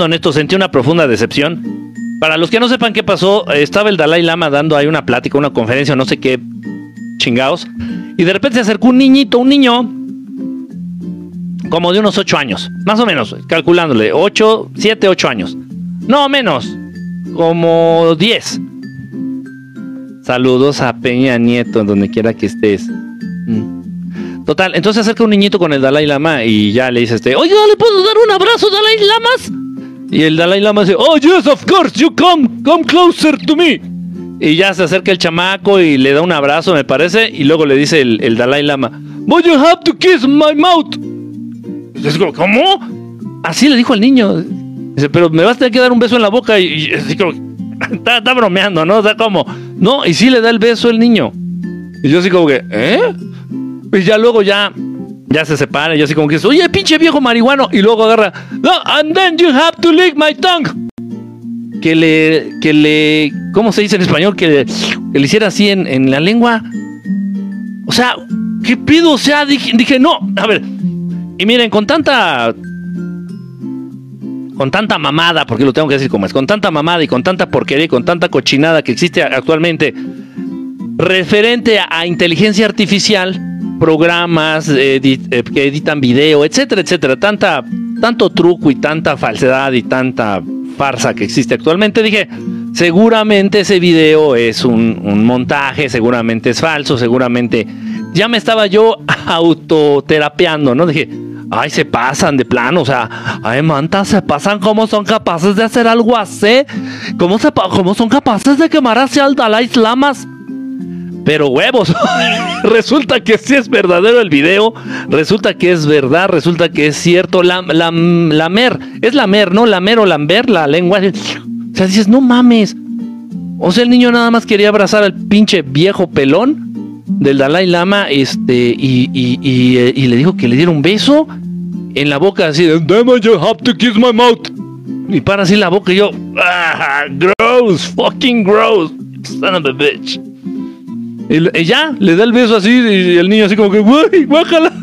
honesto, sentí una profunda decepción. Para los que no sepan qué pasó, estaba el Dalai Lama dando ahí una plática, una conferencia, no sé qué chingados. Y de repente se acercó un niñito, un niño, como de unos 8 años, más o menos, calculándole, 8, 7, 8 años. No, menos, como 10. Saludos a Peña Nieto, donde quiera que estés. Mm. Total, entonces se acerca un niñito con el Dalai Lama y ya le dice este, oye, ¿le puedo dar un abrazo, Dalai Lamas? Y el Dalai Lama dice, oh, yes, of course, you come, come closer to me. Y ya se acerca el chamaco y le da un abrazo, me parece, y luego le dice el, Dalai Lama, but you have to kiss my mouth. ¿cómo? Así le dijo al niño. Dice, pero me vas a tener que dar un beso en la boca y, está, bromeando, ¿no? O sea, como, no, y sí le da el beso el niño. Y yo así como que, ¿eh? Y ya luego ya ya se separa, y así como que dice, oye, pinche viejo marihuano, y luego agarra, no, and then you have to lick my tongue. Que le, que le, ¿cómo se dice en español? Que le, hiciera así en, la lengua. O sea, ¿qué pido? O sea, dije, dije, no, a ver. Y miren, con tanta con tanta mamada, porque lo tengo que decir como es, con tanta mamada y con tanta porquería y con tanta cochinada que existe actualmente referente a inteligencia artificial, programas eh, que editan video, etcétera, etcétera. Tanta, tanto truco y tanta falsedad y tanta farsa que existe actualmente. Dije, seguramente ese video es un, montaje, seguramente es falso, seguramente ya me estaba yo autoterapeando, ¿no? Dije, ay, se pasan de plano, o sea, ay, manta, se pasan, ¿cómo son capaces de hacer algo así? ¿Cómo, cómo son capaces de quemar hacia el Dalai Lamas? Pero huevos, resulta que sí es verdadero el video, resulta que es verdad, resulta que es cierto. La, mer, es la mer, ¿no? La mer o lamber, la lengua. O sea, dices, no mames. O sea, el niño nada más quería abrazar al pinche viejo pelón del Dalai Lama este, y, y, eh, y, le dijo que le diera un beso en la boca así de, you have to kiss my mouth. Y para así la boca y yo, ah, gross, fucking gross, son of a bitch. Y, ya, le da el beso así y el niño así como que, ¡Uy, guájala!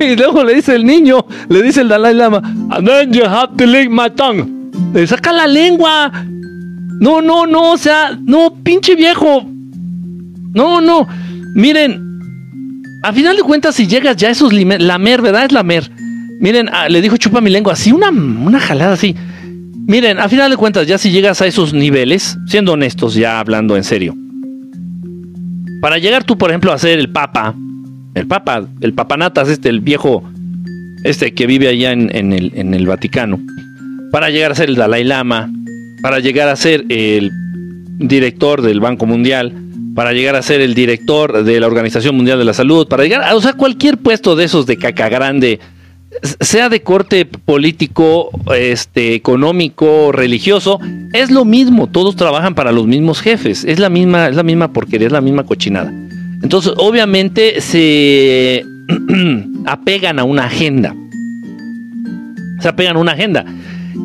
Y luego le dice el niño, le dice el Dalai Lama, and then you have to lick my tongue. Le saca la lengua. No, no, no, o sea, no, pinche viejo. No, no. Miren, a final de cuentas, si llegas ya a esos la mer, ¿verdad? Es la mer. Miren, ah, le dijo chupa mi lengua, así, una, una jalada así. Miren, a final de cuentas, ya si llegas a esos niveles, siendo honestos, ya hablando en serio, para llegar tú, por ejemplo, a ser el papa, el papa, el papanatas, este, el viejo, este que vive allá en, el, en el Vaticano, para llegar a ser el Dalai Lama, para llegar a ser el director del Banco Mundial, para llegar a ser el director de la Organización Mundial de la Salud, para llegar a, o sea, cualquier puesto de esos de caca grande, sea de corte político, este, económico, religioso, es lo mismo, todos trabajan para los mismos jefes, es la misma, es la misma porquería, es la misma cochinada. Entonces, obviamente se apegan a una agenda. Se apegan a una agenda.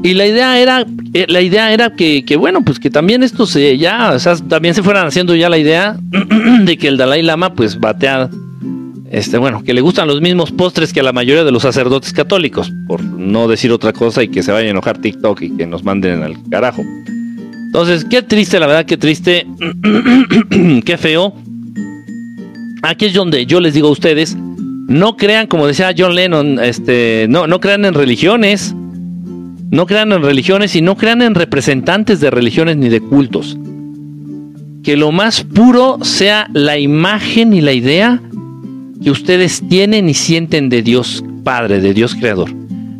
Y la idea era, eh, la idea era que, bueno, pues que también esto se ya, también se fueran haciendo ya la idea de que el Dalai Lama pues batea este, bueno, que le gustan los mismos postres que a la mayoría de los sacerdotes católicos, por no decir otra cosa y que se vaya a enojar TikTok y que nos manden al carajo. Entonces, qué triste, la verdad, qué triste, qué feo. Aquí es donde yo les digo a ustedes, no crean, como decía John Lennon, este, no, no crean en religiones, no crean en religiones y no crean en representantes de religiones ni de cultos. Que lo más puro sea la imagen y la idea que ustedes tienen y sienten de Dios Padre, de Dios Creador.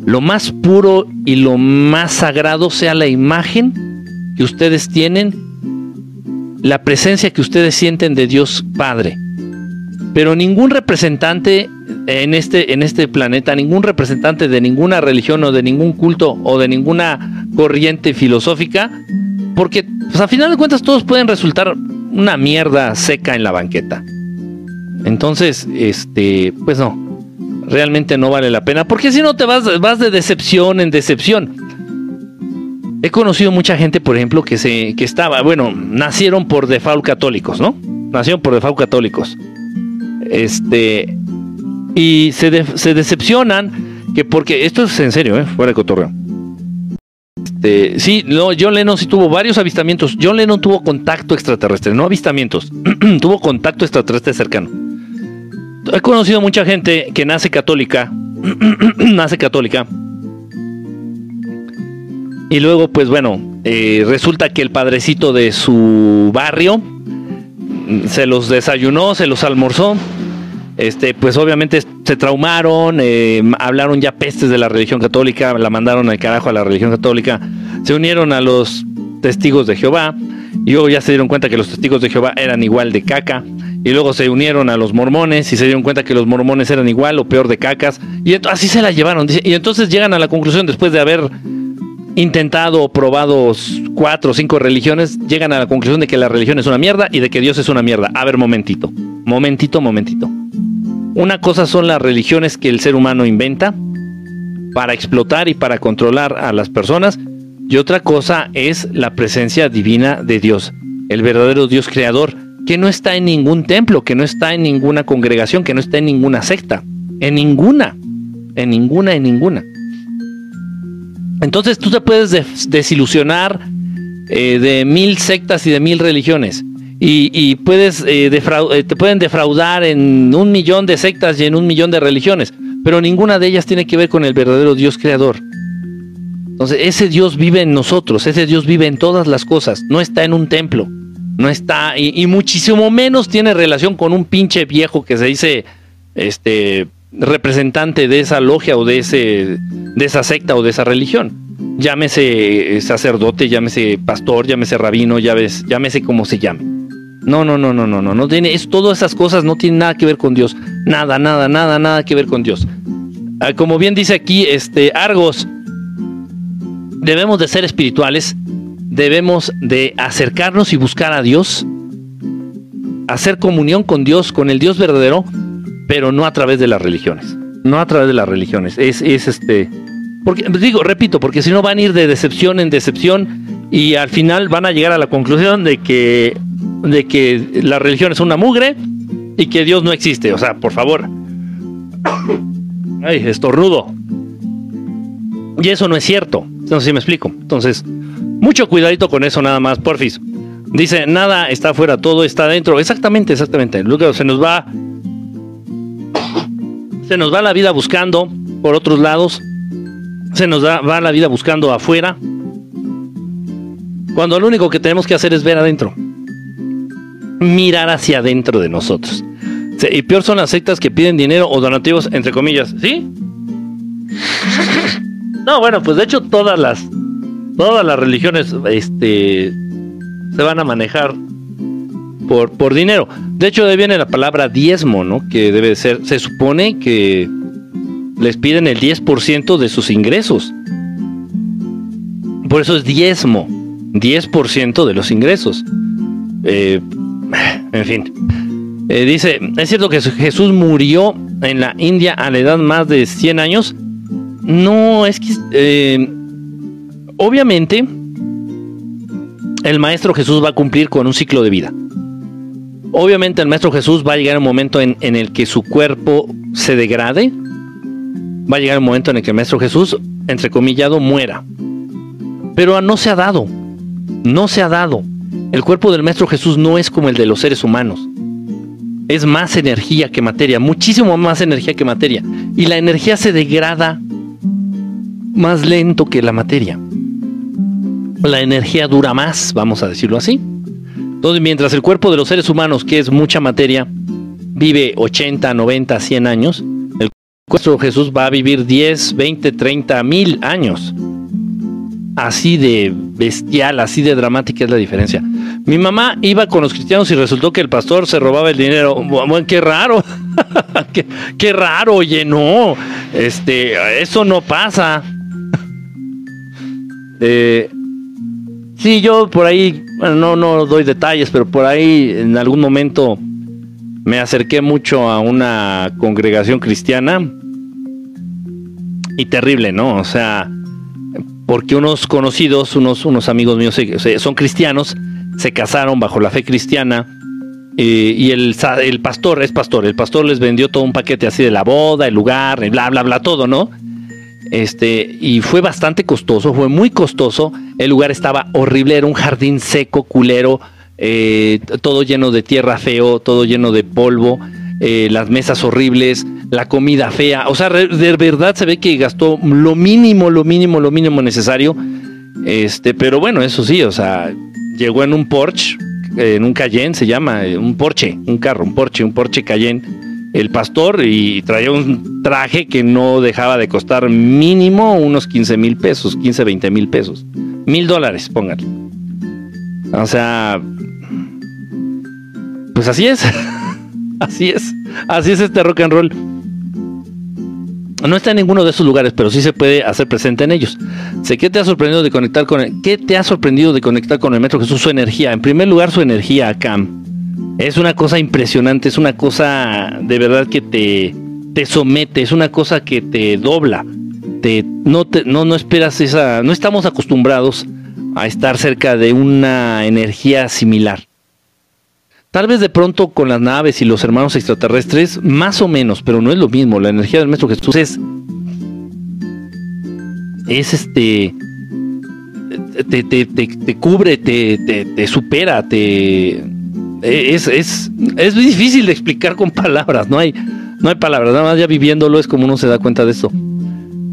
Lo más puro y lo más sagrado sea la imagen que ustedes tienen, la presencia que ustedes sienten de Dios Padre. Pero ningún representante en este, en este planeta, ningún representante de ninguna religión o de ningún culto o de ninguna corriente filosófica, porque pues, a final de cuentas todos pueden resultar una mierda seca en la banqueta. Entonces, este, pues no, realmente no vale la pena, porque si no te vas, vas de decepción en decepción. He conocido mucha gente, por ejemplo, que se, que estaba, bueno, nacieron por default católicos, ¿no? Nacieron por default católicos. Este, y se, se decepcionan que porque, esto es en serio, ¿eh? fuera de cotorreo. Este, sí, no, John Lennon sí tuvo varios avistamientos. John Lennon tuvo contacto extraterrestre, no avistamientos, tuvo contacto extraterrestre cercano. He conocido mucha gente que nace católica, nace católica, y luego, pues bueno, eh, resulta que el padrecito de su barrio se los desayunó, se los almorzó. Este, pues obviamente se traumaron, eh, hablaron ya pestes de la religión católica, la mandaron al carajo a la religión católica, se unieron a los testigos de Jehová y luego ya se dieron cuenta que los testigos de Jehová eran igual de caca y luego se unieron a los mormones y se dieron cuenta que los mormones eran igual o peor de cacas y así se la llevaron y entonces llegan a la conclusión después de haber intentado o probado cuatro o cinco religiones, llegan a la conclusión de que la religión es una mierda y de que Dios es una mierda. A ver, momentito, momentito, momentito. Una cosa son las religiones que el ser humano inventa para explotar y para controlar a las personas y otra cosa es la presencia divina de Dios, el verdadero Dios creador, que no está en ningún templo, que no está en ninguna congregación, que no está en ninguna secta, en ninguna, en ninguna, en ninguna. Entonces tú te puedes desilusionar eh, de mil sectas y de mil religiones. Y, puedes eh, eh, te pueden defraudar en un millón de sectas y en un millón de religiones. Pero ninguna de ellas tiene que ver con el verdadero Dios creador. Entonces, ese Dios vive en nosotros, ese Dios vive en todas las cosas, no está en un templo, no está, y, muchísimo menos tiene relación con un pinche viejo que se dice, este, representante de esa logia o de, ese, de esa secta o de esa religión. Llámese eh, sacerdote, llámese pastor, llámese rabino, llámese, llámese como se llame. No, no, no, no, no, no, no tiene, es, todas esas cosas no tienen nada que ver con Dios. Nada, nada, nada, nada que ver con Dios. Ah, como bien dice aquí, este, Argos, debemos de ser espirituales, debemos de acercarnos y buscar a Dios, hacer comunión con Dios, con el Dios verdadero, pero no a través de las religiones. No a través de las religiones. Es, es este. Porque, digo, repito, porque si no van a ir de decepción en decepción y al final van a llegar a la conclusión de que, de que la religión es una mugre y que Dios no existe. O sea, por favor. Ay, estornudo. Y eso no es cierto. No sé si me explico. Entonces, mucho cuidadito con eso nada más, porfis. Dice, nada está afuera, todo está dentro. Exactamente, exactamente. Luego se nos va se nos va la vida buscando por otros lados. Se nos va la vida buscando afuera. Cuando lo único que tenemos que hacer es ver adentro. Mirar hacia adentro de nosotros. Y peor son las sectas que piden dinero o donativos, entre comillas. ¿Sí? No, bueno, pues de hecho todas las todas las religiones este se van a manejar por, por dinero. De hecho, de viene la palabra diezmo, ¿no? Que debe ser, se supone que les piden el 10% de sus ingresos. Por eso es diezmo, 10% de los ingresos. Eh, en fin. Eh, dice, ¿es cierto que Jesús murió en la India a la edad más de 100 años? No, es que... Eh, obviamente, el Maestro Jesús va a cumplir con un ciclo de vida. Obviamente el Maestro Jesús va a llegar un momento en, el que su cuerpo se degrade. Va a llegar un momento en el que el Maestro Jesús, entre comillado, muera. Pero no se ha dado. No se ha dado. El cuerpo del Maestro Jesús no es como el de los seres humanos. Es más energía que materia, muchísimo más energía que materia. Y la energía se degrada más lento que la materia. La energía dura más, vamos a decirlo así. Entonces, mientras el cuerpo de los seres humanos, que es mucha materia, vive 80, 90, 100 años, el cuerpo de Jesús va a vivir 10, 20, 30 mil años. Así de bestial, así de dramática es la diferencia. Mi mamá iba con los cristianos y resultó que el pastor se robaba el dinero. Bueno, qué raro. qué, raro, oye, no. Este, eso no pasa. eh, Sí, yo por ahí, bueno, no, no doy detalles, pero por ahí en algún momento me acerqué mucho a una congregación cristiana y terrible, ¿no? O sea, porque unos conocidos, unos, unos amigos míos son cristianos, se casaron bajo la fe cristiana eh, y el, el pastor es pastor, el pastor les vendió todo un paquete así de la boda, el lugar, bla, bla, bla, todo, ¿no? Este, y fue bastante costoso, fue muy costoso. El lugar estaba horrible, era un jardín seco, culero, eh, todo lleno de tierra feo, todo lleno de polvo, eh, las mesas horribles, la comida fea. O sea, de verdad se ve que gastó lo mínimo, lo mínimo, lo mínimo necesario. Este, pero bueno, eso sí, o sea, llegó en un Porsche, en un Cayenne se llama, eh, un Porsche, un carro, un Porsche, un Porsche Cayenne, el pastor y traía un traje que no dejaba de costar mínimo unos 15 mil pesos, 15, 20 mil pesos, mil dólares, pónganle. O sea, pues así es, así es, así es este rock and roll. No está en ninguno de esos lugares, pero sí se puede hacer presente en ellos. Sé qué te ha sorprendido de conectar con el, ¿qué te ha sorprendido de conectar con el Metro Jesús? Su energía. En primer lugar, su energía, Cam. Es una cosa impresionante, es una cosa de verdad que te, te somete, es una cosa que te dobla. Te, no, te, no, no esperas esa. No estamos acostumbrados a estar cerca de una energía similar. Tal vez de pronto con las naves y los hermanos extraterrestres, más o menos, pero no es lo mismo. La energía del Maestro Jesús es. Es este. Te, te, te, te cubre, te, te, supera, te. Es, es, es difícil de explicar con palabras, no hay, no hay palabras, nada más ya viviéndolo es como uno se da cuenta de esto.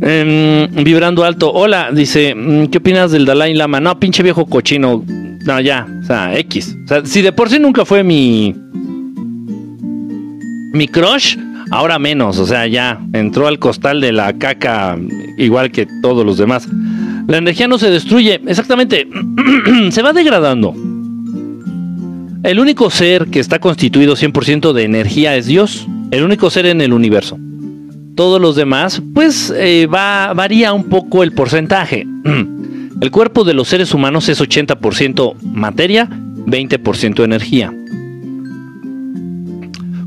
Em, vibrando alto, hola, dice, mm, ¿qué opinas del Dalai Lama? No, pinche viejo cochino, no, ya, o sea, X. Si de por sí nunca fue mi. Mi crush, ahora menos. O sea, ya entró al costal de la caca igual que todos los demás. La energía no se destruye, exactamente. se va degradando. El único ser que está constituido 100% de energía es Dios. El único ser en el universo. Todos los demás, pues eh, va, varía un poco el porcentaje. El cuerpo de los seres humanos es 80% materia, 20% energía.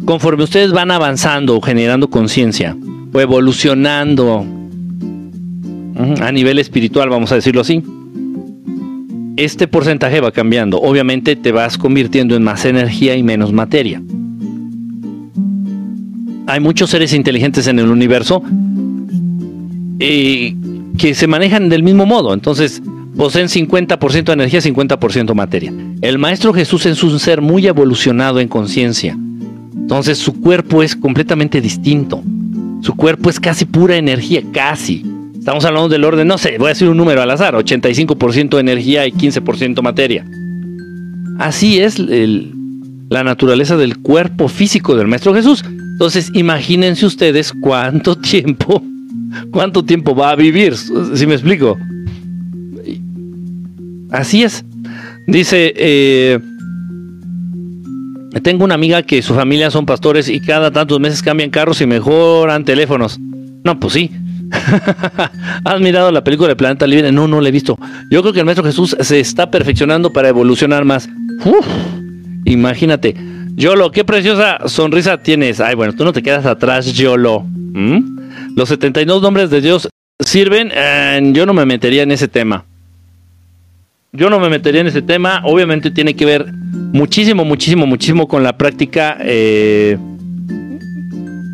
Conforme ustedes van avanzando, generando conciencia o evolucionando a nivel espiritual, vamos a decirlo así, este porcentaje va cambiando. Obviamente te vas convirtiendo en más energía y menos materia. Hay muchos seres inteligentes en el universo y que se manejan del mismo modo. Entonces, poseen 50% energía, 50% materia. El Maestro Jesús es un ser muy evolucionado en conciencia. Entonces, su cuerpo es completamente distinto. Su cuerpo es casi pura energía, casi. Estamos hablando del orden, no sé, voy a decir un número al azar, 85% energía y 15% materia. Así es la naturaleza del cuerpo físico del Maestro Jesús. Entonces, imagínense ustedes cuánto tiempo ¿Cuánto tiempo va a vivir? Si me explico. Así es. Dice, eh, tengo una amiga que su familia son pastores y cada tantos meses cambian carros y mejoran teléfonos. No, pues sí. ¿Has mirado la película de Planeta Libre? No, no la he visto. Yo creo que el Maestro Jesús se está perfeccionando para evolucionar más. imagínate. Yolo, qué preciosa sonrisa tienes. Ay, bueno, tú no te quedas atrás, Yolo. ¿Mm? Los 72 nombres de Dios sirven. Eh, yo no me metería en ese tema. Yo no me metería en ese tema. Obviamente tiene que ver muchísimo, muchísimo, muchísimo con la práctica, eh,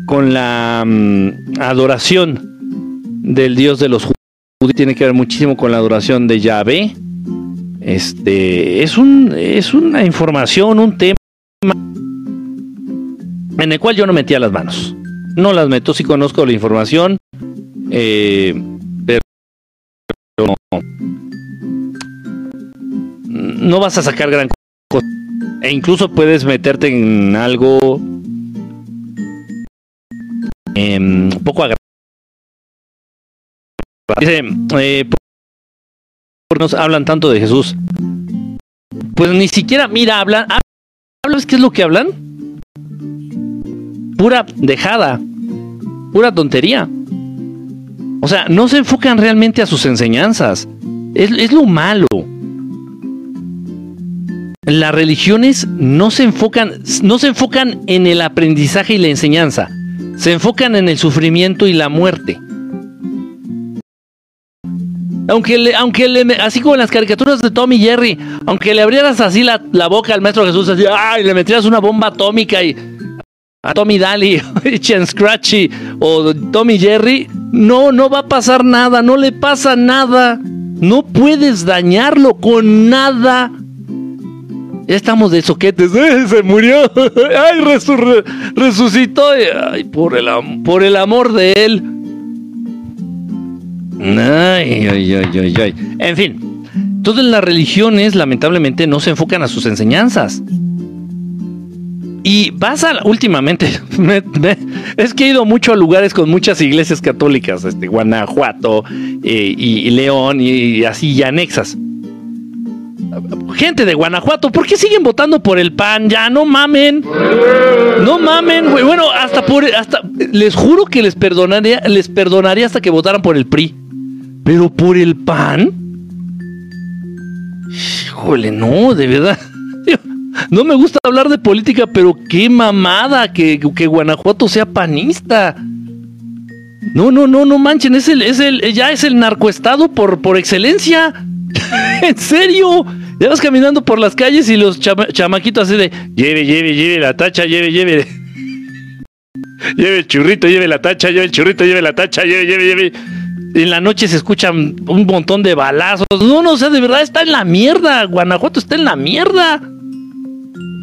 con la mm, adoración del Dios de los judíos. Tiene que ver muchísimo con la adoración de Yahvé. Este es un es una información, un tema en el cual yo no metía las manos. No las meto, si conozco la información, eh, pero no, vas a sacar gran cosa. E incluso puedes meterte en algo eh, poco agradable. Dice, eh, ¿por qué nos hablan tanto de Jesús? Pues ni siquiera, mira, hablan, ¿hablas qué es lo que hablan? pura dejada, pura tontería. O sea, no se enfocan realmente a sus enseñanzas. Es, lo malo. Las religiones no se enfocan, no se enfocan en el aprendizaje y la enseñanza. Se enfocan en el sufrimiento y la muerte. Aunque, le, aunque le, así como en las caricaturas de Tommy Jerry, aunque le abrieras así la, boca al maestro Jesús, así, ¡ay! le metieras una bomba atómica y a Tommy Daly, Chen Scratchy o Tommy Jerry, no, no va a pasar nada, no le pasa nada. No puedes dañarlo con nada. Estamos de soquetes. ¡Eh, se murió. ¡Ay, resucitó! ¡Ay, por el, por el amor de él! Ay, ay, ay, ay, En fin, todas las religiones lamentablemente no se enfocan a sus enseñanzas. Y vas a últimamente, es que he ido mucho a lugares con muchas iglesias católicas, este, Guanajuato eh, y, León y, así y anexas. Gente de Guanajuato, ¿por qué siguen votando por el PAN? Ya no mamen. No mamen. Bueno, hasta por les juro que les les perdonaría hasta que votaran por el PRI. Pero por el PAN? Híjole, no, de verdad. No me gusta hablar de política, pero qué mamada que, que Guanajuato sea panista. No, no, no, no manchen, es el, es el, ya es el narcoestado por, por excelencia. en serio. Ya vas caminando por las calles y los chamaquitos así de lleve, lleve, lleve la tacha, lleve, lleve. lleve el churrito, lleve la tacha, lleve el churrito, lleve la tacha, lleve, lleve, lleve. En la noche se escuchan un montón de balazos. No, no, o sea, de verdad está en la mierda. Guanajuato está en la mierda.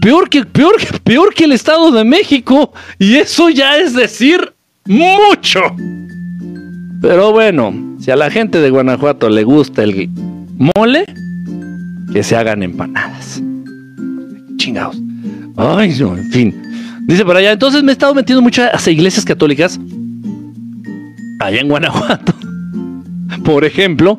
Peor que, peor, peor que el Estado de México. Y eso ya es decir mucho. Pero bueno, si a la gente de Guanajuato le gusta el mole, que se hagan empanadas. Chingados. Ay, no, en fin. Dice por allá, entonces me he estado metiendo mucho a iglesias católicas allá en Guanajuato. Por ejemplo,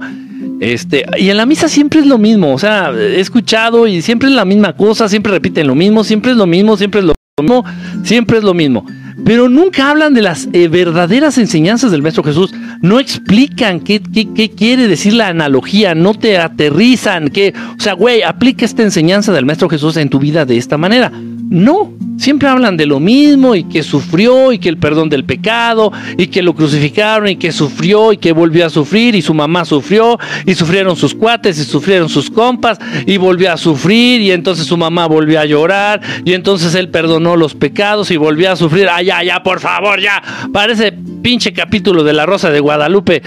este, y en la misa siempre es lo mismo, o sea, he escuchado y siempre es la misma cosa, siempre repiten lo mismo, siempre es lo mismo, siempre es lo mismo, siempre es lo mismo. Pero nunca hablan de las eh, verdaderas enseñanzas del Maestro Jesús, no explican qué, qué, quiere decir la analogía, no te aterrizan, que, o sea, güey, aplica esta enseñanza del Maestro Jesús en tu vida de esta manera. No, siempre hablan de lo mismo y que sufrió y que el perdón del pecado y que lo crucificaron y que sufrió y que volvió a sufrir y su mamá sufrió y sufrieron sus cuates y sufrieron sus compas y volvió a sufrir y entonces su mamá volvió a llorar y entonces él perdonó los pecados y volvió a sufrir. Ay, ya, ya, por favor, ya. Parece pinche capítulo de La Rosa de Guadalupe.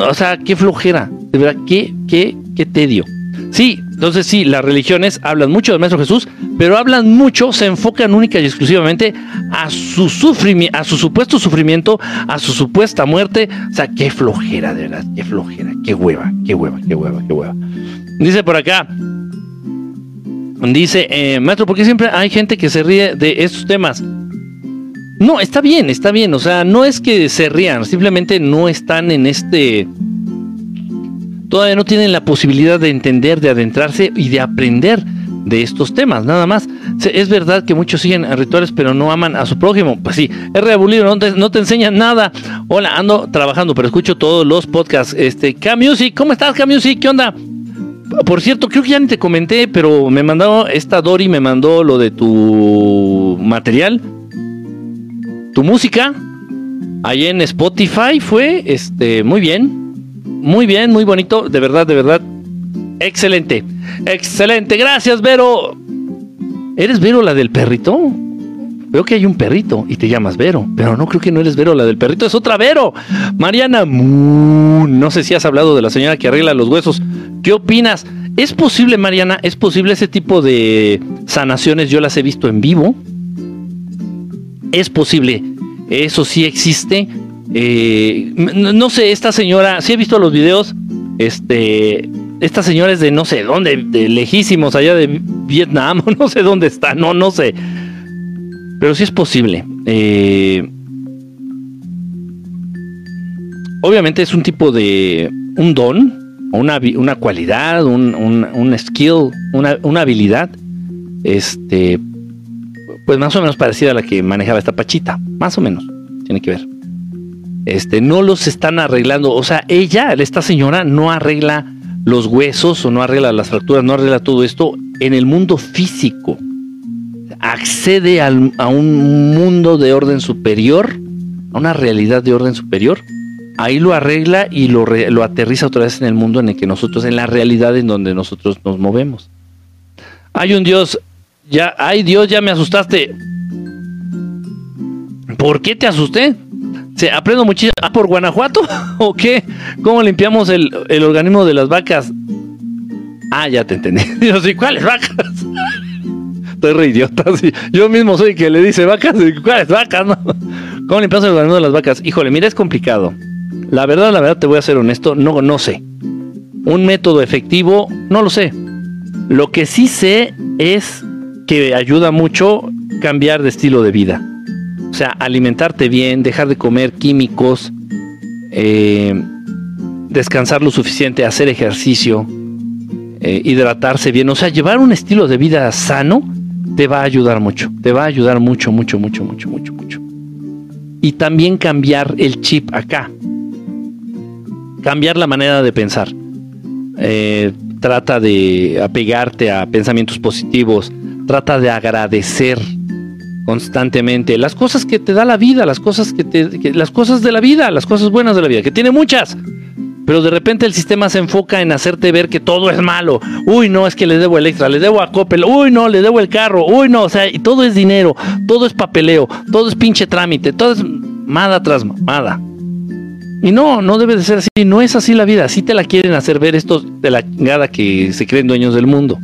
o sea, qué flojera. De verdad, qué, qué, qué tedio. Sí, entonces sí, las religiones hablan mucho del Maestro Jesús, pero hablan mucho, se enfocan única y exclusivamente a su a su supuesto sufrimiento, a su supuesta muerte. O sea, qué flojera, de verdad, qué flojera, qué hueva, qué hueva, qué hueva, qué hueva. Dice por acá, dice, eh, maestro, ¿por qué siempre hay gente que se ríe de estos temas? No, está bien, está bien. O sea, no es que se rían, simplemente no están en este todavía no tienen la posibilidad de entender, de adentrarse y de aprender de estos temas, nada más. Es verdad que muchos siguen rituales, pero no aman a su prójimo. Pues sí, es reabulido, no te, no te enseñan nada. Hola, ando trabajando, pero escucho todos los podcasts. Este, K-Music, ¿cómo estás, K-Music? ¿Qué onda? Por cierto, creo que ya ni te comenté, pero me mandó, esta Dori me mandó lo de tu material, tu música, ahí en Spotify fue, este, muy bien, muy bien, muy bonito, de verdad, de verdad. Excelente, excelente. Gracias, Vero. ¿Eres Vero la del perrito? Veo que hay un perrito y te llamas Vero, pero no creo que no eres Vero la del perrito, es otra Vero. Mariana, no sé si has hablado de la señora que arregla los huesos. ¿Qué opinas? ¿Es posible, Mariana? ¿Es posible ese tipo de sanaciones? Yo las he visto en vivo. Es posible. Eso sí existe. Eh, no, sé, esta señora, si he visto los videos, este, esta señora es de no sé dónde, de lejísimos, allá de Vietnam, no sé dónde está, no, no sé. Pero sí es posible. Eh, obviamente es un tipo de, un don, una, una cualidad, un, un, skill, una, una habilidad, este, pues más o menos parecida a la que manejaba esta Pachita, más o menos, tiene que ver este, no los están arreglando. O sea, ella, esta señora, no arregla los huesos o no arregla las fracturas, no arregla todo esto en el mundo físico. Accede a un mundo de orden superior, a una realidad de orden superior. Ahí lo arregla y lo, lo aterriza otra vez en el mundo en el que nosotros, en la realidad en donde nosotros nos movemos. Hay un Dios, ya, ay Dios, ya me asustaste. ¿Por qué te asusté? ¿Se aprendo muchísimo ¿Ah, por Guanajuato o qué? ¿Cómo limpiamos el, el organismo de las vacas? Ah, ya te entendí. Yo sí, ¿cuáles vacas? Estoy re idiota. Yo mismo soy que le dice vacas. ¿Cuáles vacas? ¿Cómo limpiamos el organismo de las vacas? Híjole, mira, es complicado. La verdad, la verdad, te voy a ser honesto, no, no sé. Un método efectivo, no lo sé. Lo que sí sé es que ayuda mucho cambiar de estilo de vida. O sea, alimentarte bien, dejar de comer químicos, eh, descansar lo suficiente, hacer ejercicio, eh, hidratarse bien. O sea, llevar un estilo de vida sano te va a ayudar mucho. Te va a ayudar mucho, mucho, mucho, mucho, mucho, mucho. Y también cambiar el chip acá. Cambiar la manera de pensar. Eh, trata de apegarte a pensamientos positivos. Trata de agradecer constantemente las cosas que te da la vida, las cosas que te, las cosas de la vida, las cosas buenas de la vida, que tiene muchas. Pero de repente el sistema se enfoca en hacerte ver que todo es malo. Uy, no, es que le debo el extra, le debo a Coppel. Uy, no, le debo el carro. Uy, no, o sea, y todo es dinero, todo es papeleo, todo es pinche trámite, todo es mada tras mada. Y no, no debe de ser así, no es así la vida. Así te la quieren hacer ver estos de la chingada que se creen dueños del mundo.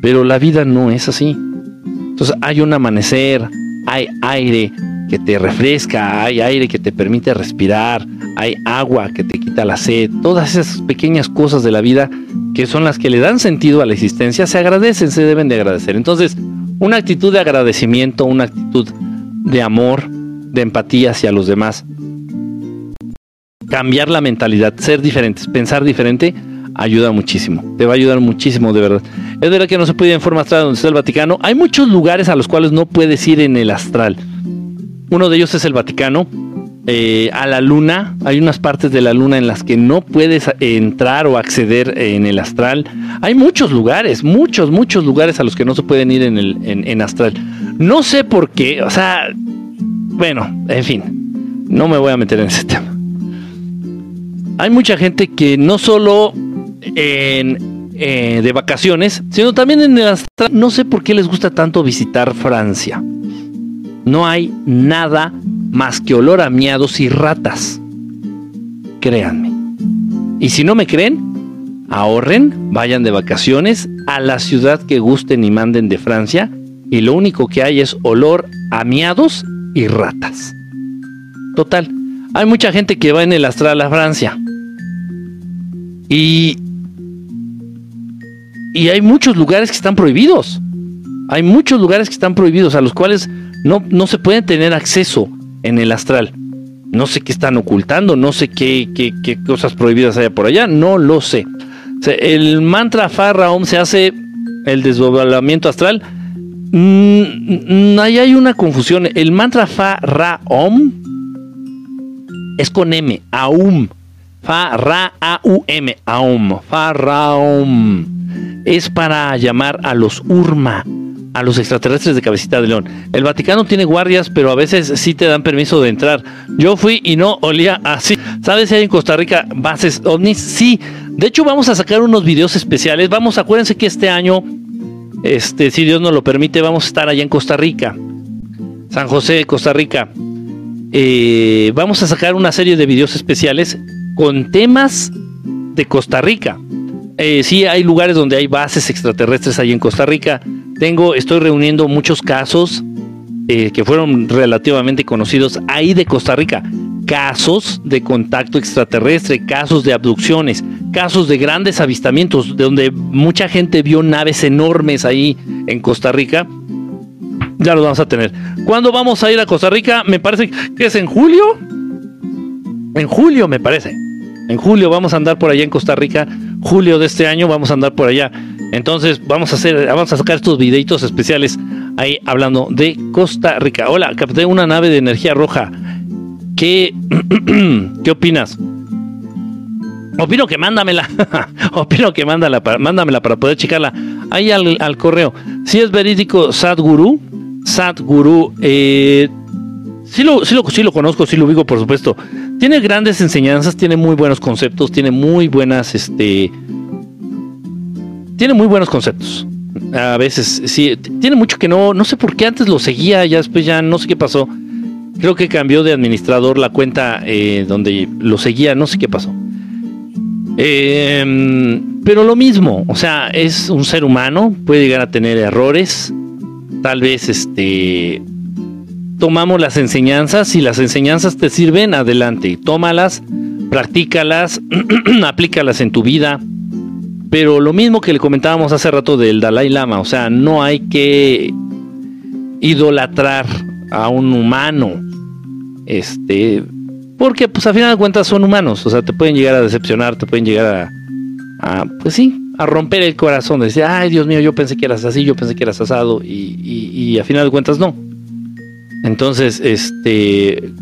Pero la vida no es así. Entonces hay un amanecer, hay aire que te refresca, hay aire que te permite respirar, hay agua que te quita la sed, todas esas pequeñas cosas de la vida que son las que le dan sentido a la existencia, se agradecen, se deben de agradecer. Entonces, una actitud de agradecimiento, una actitud de amor, de empatía hacia los demás, cambiar la mentalidad, ser diferentes, pensar diferente, ayuda muchísimo. Te va a ayudar muchísimo, de verdad. Es verdad que no se puede ir en forma astral donde está el Vaticano. Hay muchos lugares a los cuales no puedes ir en el astral. Uno de ellos es el Vaticano. Eh, a la luna, hay unas partes de la luna en las que no puedes entrar o acceder en el astral. Hay muchos lugares, muchos, muchos lugares a los que no se pueden ir en el en astral. No sé por qué, o sea, bueno, en fin, no me voy a meter en ese tema. Hay mucha gente que no solo en, eh, de vacaciones, sino también en el astral. No sé por qué les gusta tanto visitar Francia. No hay nada más que olor a miados y ratas. Créanme. Y si no me creen, ahorren, vayan de vacaciones a la ciudad que gusten y manden de Francia y lo único que hay es olor a miados y ratas. Total, hay mucha gente que va en el astral a Francia. Y y hay muchos lugares que están prohibidos. Hay muchos lugares que están prohibidos a los cuales no, no se puede tener acceso en el astral. No sé qué están ocultando, no sé qué, qué, cosas prohibidas hay por allá, no lo sé. el mantra Farra Om se hace el desdoblamiento astral. Mm, ahí hay una confusión. El mantra Farra Om es con M, Aum. Fa Ra A U M, Aum. Fa Ra Om es para llamar a los Urma, a los extraterrestres de cabecita de león. El Vaticano tiene guardias, pero a veces sí te dan permiso de entrar. Yo fui y no olía así. ¿Sabes si hay en Costa Rica bases ovnis? Sí. De hecho, vamos a sacar unos videos especiales. Vamos, acuérdense que este año, este, si Dios nos lo permite, vamos a estar allá en Costa Rica. San José, Costa Rica. Eh, vamos a sacar una serie de videos especiales con temas de Costa Rica. Eh, sí hay lugares donde hay bases extraterrestres ahí en Costa Rica. Tengo, estoy reuniendo muchos casos eh, que fueron relativamente conocidos ahí de Costa Rica. Casos de contacto extraterrestre, casos de abducciones, casos de grandes avistamientos, de donde mucha gente vio naves enormes ahí en Costa Rica. Ya los vamos a tener. ¿Cuándo vamos a ir a Costa Rica? Me parece que es en julio. En julio, me parece. En julio vamos a andar por allá en Costa Rica. Julio de este año vamos a andar por allá. Entonces vamos a hacer, vamos a sacar estos videitos especiales ahí hablando de Costa Rica. Hola, capté una nave de energía roja. ¿Qué, ¿qué opinas? Opino que mándamela. Opino que mándala para, mándamela para poder checarla. Ahí al, correo. Si es verídico Sadguru. Sadguru. Eh, sí, lo, sí, lo, sí lo conozco, sí lo ubico, por supuesto. Tiene grandes enseñanzas, tiene muy buenos conceptos, tiene muy buenas, este, tiene muy buenos conceptos. A veces, sí, tiene mucho que no, no sé por qué antes lo seguía, ya después ya no sé qué pasó. creo que cambió de administrador la cuenta eh, donde lo seguía, no sé qué pasó. Em, pero lo mismo, o sea, es un ser humano, puede llegar a tener errores, tal vez este tomamos las enseñanzas, y las enseñanzas te sirven, adelante, tómalas, practícalas, aplícalas en tu vida. Pero lo mismo que le comentábamos hace rato del Dalai Lama, o sea, no hay que idolatrar a un humano. Este, porque pues a final de cuentas son humanos, o sea, te pueden llegar a decepcionar, te pueden llegar a, pues sí, a romper el corazón, de decir, ay Dios mío, yo pensé que eras así, yo pensé que eras asado, y, y a final de cuentas no. Entonces, este,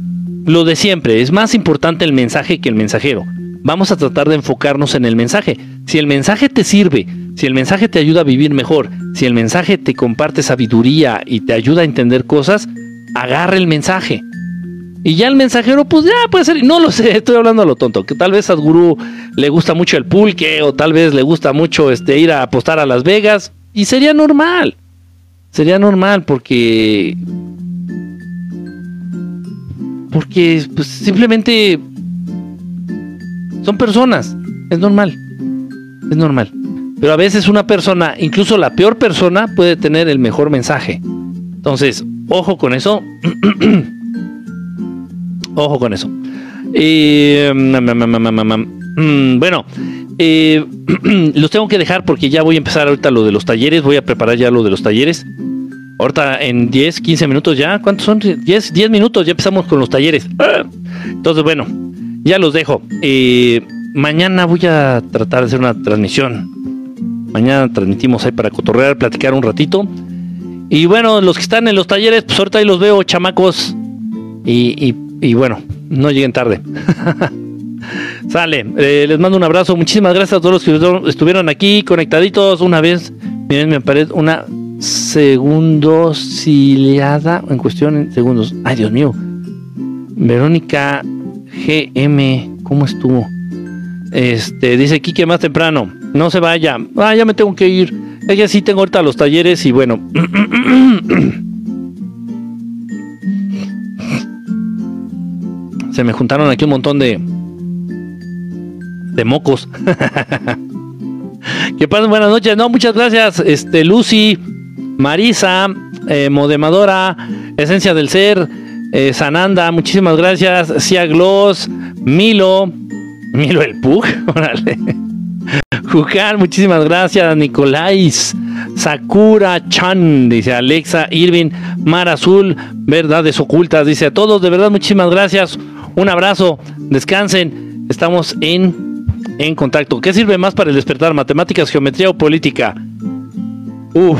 lo de siempre, es más importante el mensaje que el mensajero. Vamos a tratar de enfocarnos en el mensaje. Si el mensaje te sirve, si el mensaje te ayuda a vivir mejor, si el mensaje te comparte sabiduría y te ayuda a entender cosas, agarra el mensaje. Y ya el mensajero, pues ya puede ser, no lo sé, estoy hablando a lo tonto, que tal vez a Gurú le gusta mucho el pulque o tal vez le gusta mucho este, ir a apostar a Las Vegas y sería normal. Sería normal porque porque pues, simplemente son personas. Es normal. Es normal. Pero a veces una persona, incluso la peor persona, puede tener el mejor mensaje. Entonces, ojo con eso. ojo con eso. bueno, los tengo que dejar porque ya voy a empezar ahorita lo de los talleres. Voy a preparar ya lo de los talleres. Ahorita en 10, 15 minutos ya. ¿Cuántos son? 10, 10 minutos ya empezamos con los talleres. Entonces, bueno, ya los dejo. Eh, mañana voy a tratar de hacer una transmisión. Mañana transmitimos ahí para cotorrear, platicar un ratito. Y bueno, los que están en los talleres, pues ahorita ahí los veo, chamacos. Y, y, bueno, no lleguen tarde. Sale, eh, les mando un abrazo. Muchísimas gracias a todos los que estuvieron aquí conectaditos una vez. Miren, me aparece una segundos ciliada en cuestión en segundos. Ay, Dios mío. Verónica GM, ¿cómo estuvo? Este, dice Kike más temprano. No se vaya. Ah, ya me tengo que ir. Ella sí tengo ahorita los talleres y bueno. se me juntaron aquí un montón de de mocos. que pasen buenas noches. No, muchas gracias. Este, Lucy, Marisa, eh, Modemadora, Esencia del Ser, eh, Sananda, muchísimas gracias. Cia Gloss, Milo, Milo el Pug, órale. Jucar, muchísimas gracias. Nicolais, Sakura Chan, dice Alexa Irving, Mar Azul, Verdades Ocultas, dice a todos, de verdad, muchísimas gracias. Un abrazo, descansen, estamos en, en contacto. ¿Qué sirve más para el despertar? ¿Matemáticas, geometría o política? Uf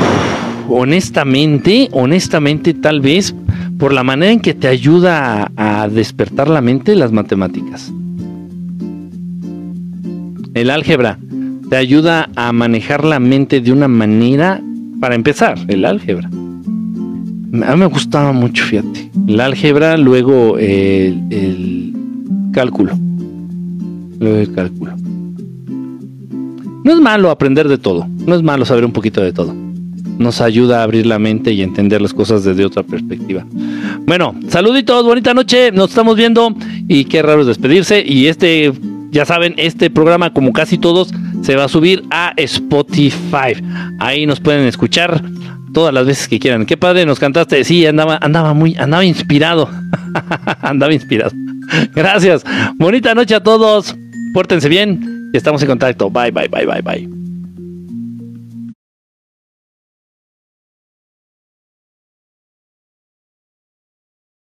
honestamente, honestamente, tal vez por la manera en que te ayuda a, despertar la mente las matemáticas. El álgebra te ayuda a manejar la mente de una manera, para empezar, el álgebra. A mí me gustaba mucho, fíjate. El álgebra, luego el, el cálculo. Luego el cálculo. No es malo aprender de todo. No es malo saber un poquito de todo nos ayuda a abrir la mente y entender las cosas desde otra perspectiva. Bueno, saluditos, bonita noche, nos estamos viendo y qué raro es despedirse. Y este, ya saben, este programa, como casi todos, se va a subir a Spotify. Ahí nos pueden escuchar todas las veces que quieran. Qué padre nos cantaste. Sí, andaba, andaba muy, andaba inspirado. andaba inspirado. Gracias. Bonita noche a todos. Pórtense bien y estamos en contacto. Bye, bye, bye, bye, bye.